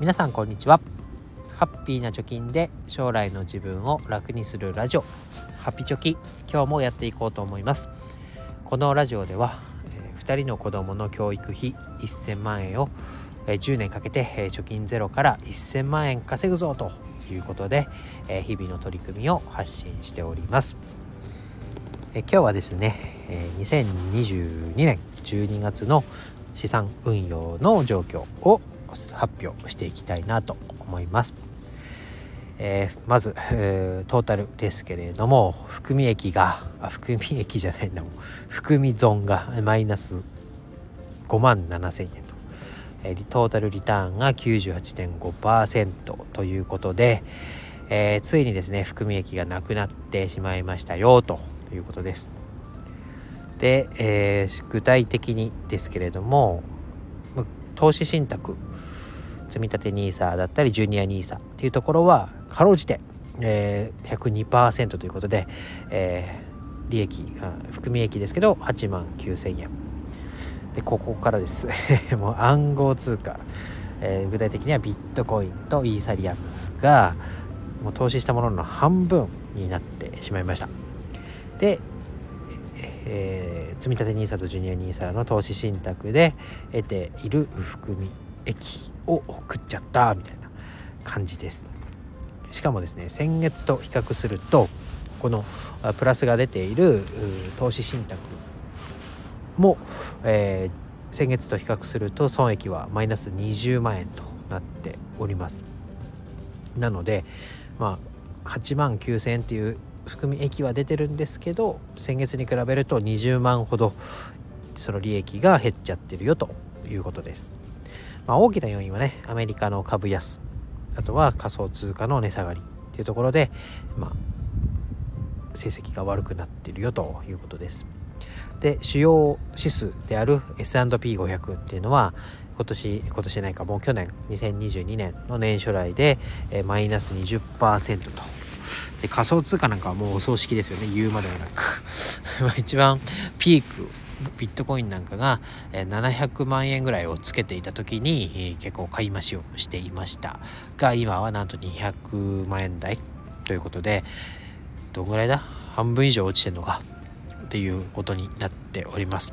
皆さんこんにちは。ハッピーな貯金で将来の自分を楽にするラジオ。ハッピチョキ。今日もやっていこうと思います。このラジオでは、えー、2人の子供の教育費1000万円を、えー、10年かけて、えー、貯金ゼロから1000万円稼ぐぞということで、えー、日々の取り組みを発信しております、えー、今日はですね、えー、2022年12月の資産運用の状況を発表していきたいなと思います。えー、まず、えー、トータルですけれども含み益が含み益じゃないんだもん含み損がマイナス5万7,000円と、えー、トータルリターンが98.5%ということで、えー、ついにですね含み益がなくなってしまいましたよということです。で、えー、具体的にですけれども投資信託積立 NISA だったりジュニア NISA っていうところはかろうじて、えー、102%ということで、えー、利益含み益ですけど8万9000円。でここからです。もう暗号通貨、えー、具体的にはビットコインとイーサリアムがもう投資したものの半分になってしまいました。でえー、積立 NISA とジュニア NISA の投資信託で得ている含み益を食っちゃったみたいな感じです。しかもですね先月と比較するとこのプラスが出ている投資信託も、えー、先月と比較すると損益はマイナス20万円となっております。なのでまあ8万9,000円っていう含み益は出てるんですけど先月に比べると20万ほどその利益が減っちゃってるよということです。まあ、大きな要因はねアメリカの株安あとは仮想通貨の値下がりっていうところで、まあ、成績が悪くなってるよということです。で主要指数である S&P500 っていうのは今年今年ないかもう去年2022年の年初来で、えマイナス20%とで仮想通貨なんかはもうお葬式ですよね。言うまでもなく。一番ピークビットコインなんかが700万円ぐらいをつけていた時に結構買い増しをしていました。が今はなんと200万円台ということでどんぐらいだ？半分以上落ちてるのか？っていうことになっております。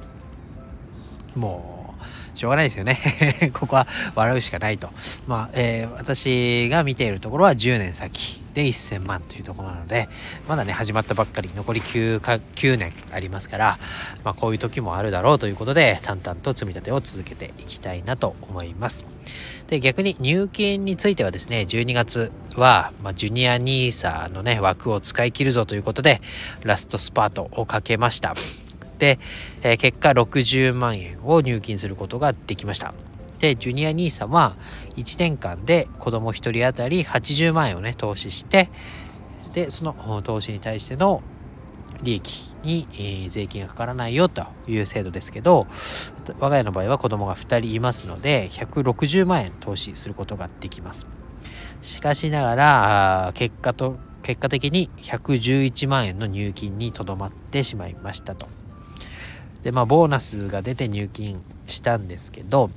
もうしょうがないですよね。ここは笑うしかないと。まあ、えー、私が見ているところは10年先。で1000万というところなので、まだね、始まったばっかり、残り 9, か9年ありますから、まあ、こういう時もあるだろうということで、淡々と積み立てを続けていきたいなと思います。で、逆に入金についてはですね、12月は、まあ、ジュニア NISA のね、枠を使い切るぞということで、ラストスパートをかけました。で、えー、結果60万円を入金することができました。で、ジュニア NISA は1年間で子供1人当たり80万円をね、投資して、で、その投資に対しての利益に、えー、税金がかからないよという制度ですけど、我が家の場合は子供が2人いますので、160万円投資することができます。しかしながら、結果と、結果的に111万円の入金にとどまってしまいましたと。でまあボーナスが出て入金したんですけど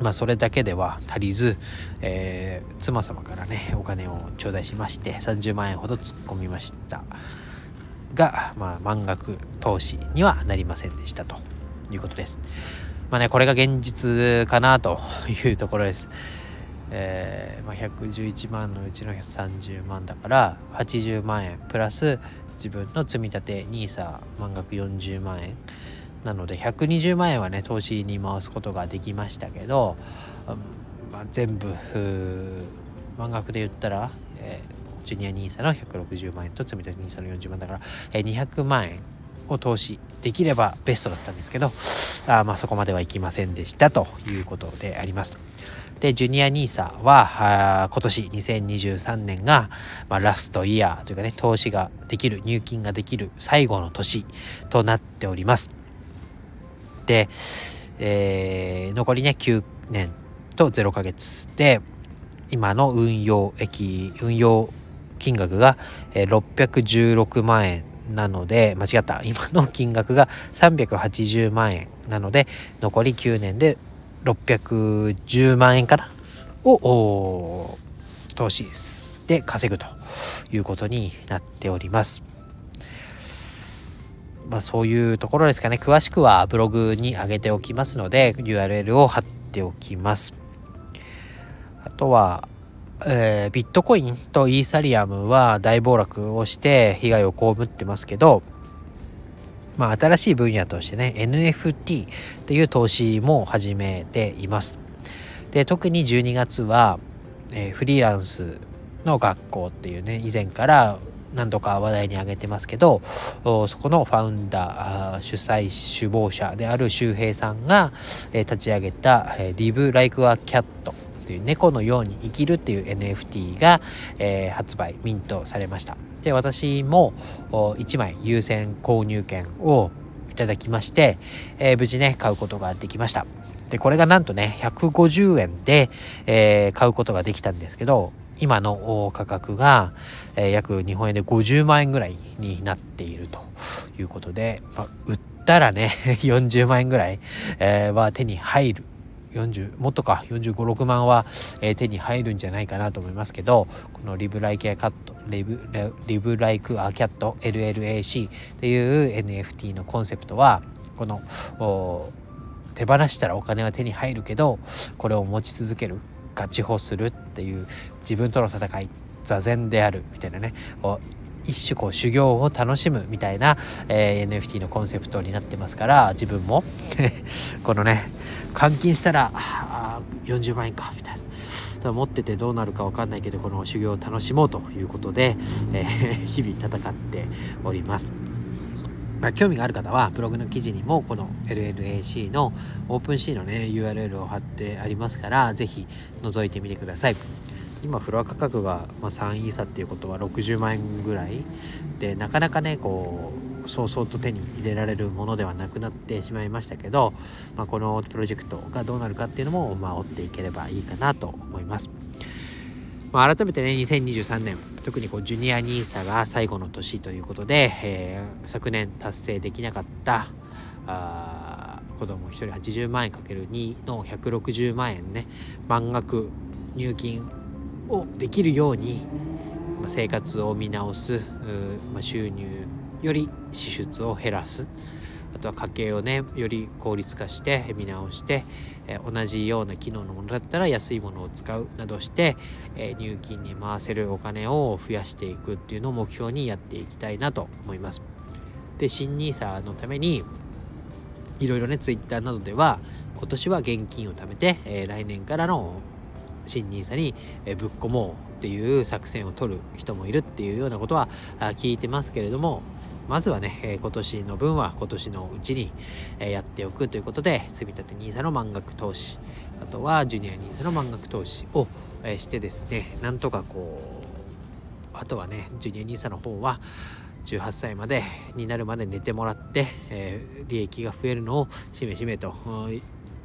まあそれだけでは足りず、えー、妻様からねお金を頂戴しまして30万円ほど突っ込みましたが、まあ、満額投資にはなりませんでしたということです。まあねこれが現実かなというところです。えーまあ、111万のうちの30万だから80万円プラス自分の積み立て NISA 満額40万円なので120万円はね投資に回すことができましたけど、まあ、全部満額で言ったら、えー、ジュニア NISA の160万円と積み立て NISA の40万だから、えー、200万円を投資できればベストだったんですけどあまあそこまではいきませんでしたということであります。で、ジュニア NISA は、今年2023年が、まあ、ラストイヤーというかね、投資ができる、入金ができる最後の年となっております。で、えー、残りね、9年と0ヶ月で、今の運用益、運用金額が616万円なので、間違った。今の金額が380万円なので、残り9年で610万円かな？を投資で稼ぐということになっております。まあ、そういうところですかね。詳しくはブログに上げておきますので URL を貼っておきます。あとは、えー、ビットコインとイーサリアムは大暴落をして被害を被ってますけどまあ、新しい分野としてね NFT という投資も始めています。で特に12月は、えー、フリーランスの学校っていうね以前から何度か話題に挙げてますけどそこのファウンダー主催首謀者である周平さんが、えー、立ち上げた「Live Like a Cat」という猫のように生きるっていう NFT が、えー、発売ミントされました。で私も1枚優先購入券をいただきまして、えー、無事ね買うことができました。でこれがなんとね150円で、えー、買うことができたんですけど今の価格が、え、約日本円で50万円ぐらいになっているということで、まあ、売ったらね 40万円ぐらい、え、は手に入る。40もっとか。4 5 6万は、えー、手に入るんじゃないかなと思いますけどこのリブライケアカットリブリブライクアキャット LLAC っていう NFT のコンセプトはこの手放したらお金は手に入るけどこれを持ち続ける。ガチホするっていう自分との戦い座禅であるみたいなね。こう一種こう修行を楽しむみたいな、えー、NFT のコンセプトになってますから自分も。このね換金したらあ40万円かみたいな。持っててどうなるか分かんないけどこの修行を楽しもうということで、えー、日々戦っております。まあ、興味がある方はブログの記事にもこの LLAC のオープン C のね URL を貼ってありますから是非覗いてみてください今フロア価格が、ま3イーサっていうことは60万円ぐらいでなかなかねこう早々と手に入れられるものではなくなってしまいましたけど、まあ、このプロジェクトがどうなるかっていうのも、まあ、追っていければいいかなと思います。まあ、改めてね2023年特にこうジュニア NISA が最後の年ということで、えー、昨年達成できなかったあ子供1人80万円かける2の160万円ね満額入金をできるように、まあ、生活を見直す、まあ、収入より支出を減らす。あとは家計をねより効率化して見直して、え同じような機能のものだったら安いものを使うなどして、え入金に回せるお金を増やしていくっていうのを目標にやっていきたいなと思います。で新 NISA のためにいろいろね Twitter などでは今年は現金を貯めて、え、来年からの新 NISA にぶっ込もうっていう作戦を取る人もいるっていうようなことは聞いてますけれどもまずはね、え今年の分は今年のうちに、えやっておくということで、積立 NISA の満額投資、あとはジュニア NISA の満額投資を、えしてですね、なんとかこう、あとはね、ジュニア NISA の方は、18歳までになるまで寝てもらって、えー、利益が増えるのをしめしめと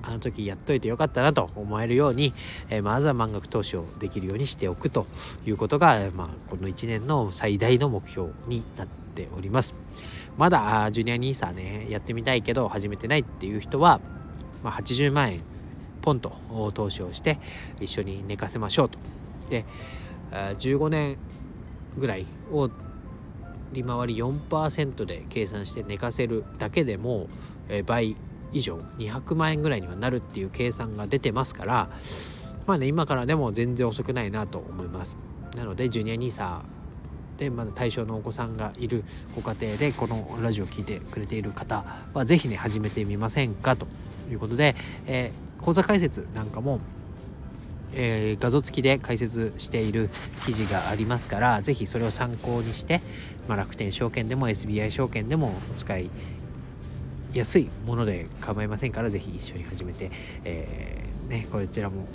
あの時やっといてよかったなと思えるように、えー、まずは満額投資をできるようにしておくということが、まあ、この1年の最大の目標になってております。まだジュニア NISA ねやってみたいけど始めてないっていう人は、まあ、80万円ポンと投資をして一緒に寝かせましょうと。で15年ぐらいを利回り4%で計算して寝かせるだけでも倍以上200万円ぐらいにはなるっていう計算が出てますからまあね今からでも全然遅くないなと思います。なのでジュニア NISA でまだ対象のお子さんがいるご家庭でこのラジオを聴いてくれている方は是非ね始めてみませんかということで、えー、講座解説なんかもえー、画像付きで解説している記事がありますから是非それを参考にして、まあ、楽天証券でも SBI 証券でもお使いやすいもので構いませんから是非一緒に始めて、えー、ね、こちらも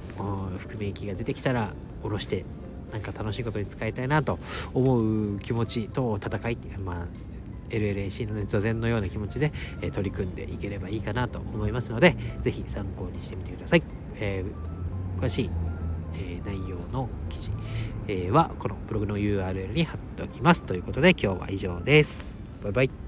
含み益が出てきたら下ろしてなんか楽しいことに使いたいなと思う気持ちと戦い、まあ、LLAC の、ね、座禅のような気持ちで、え、取り組んでいければいいかなと思いますので是非参考にしてみてください。えー、詳しい、えー、内容の記事、えはこのブログの URL に貼っておきます。ということで今日は以上です。バイバイ。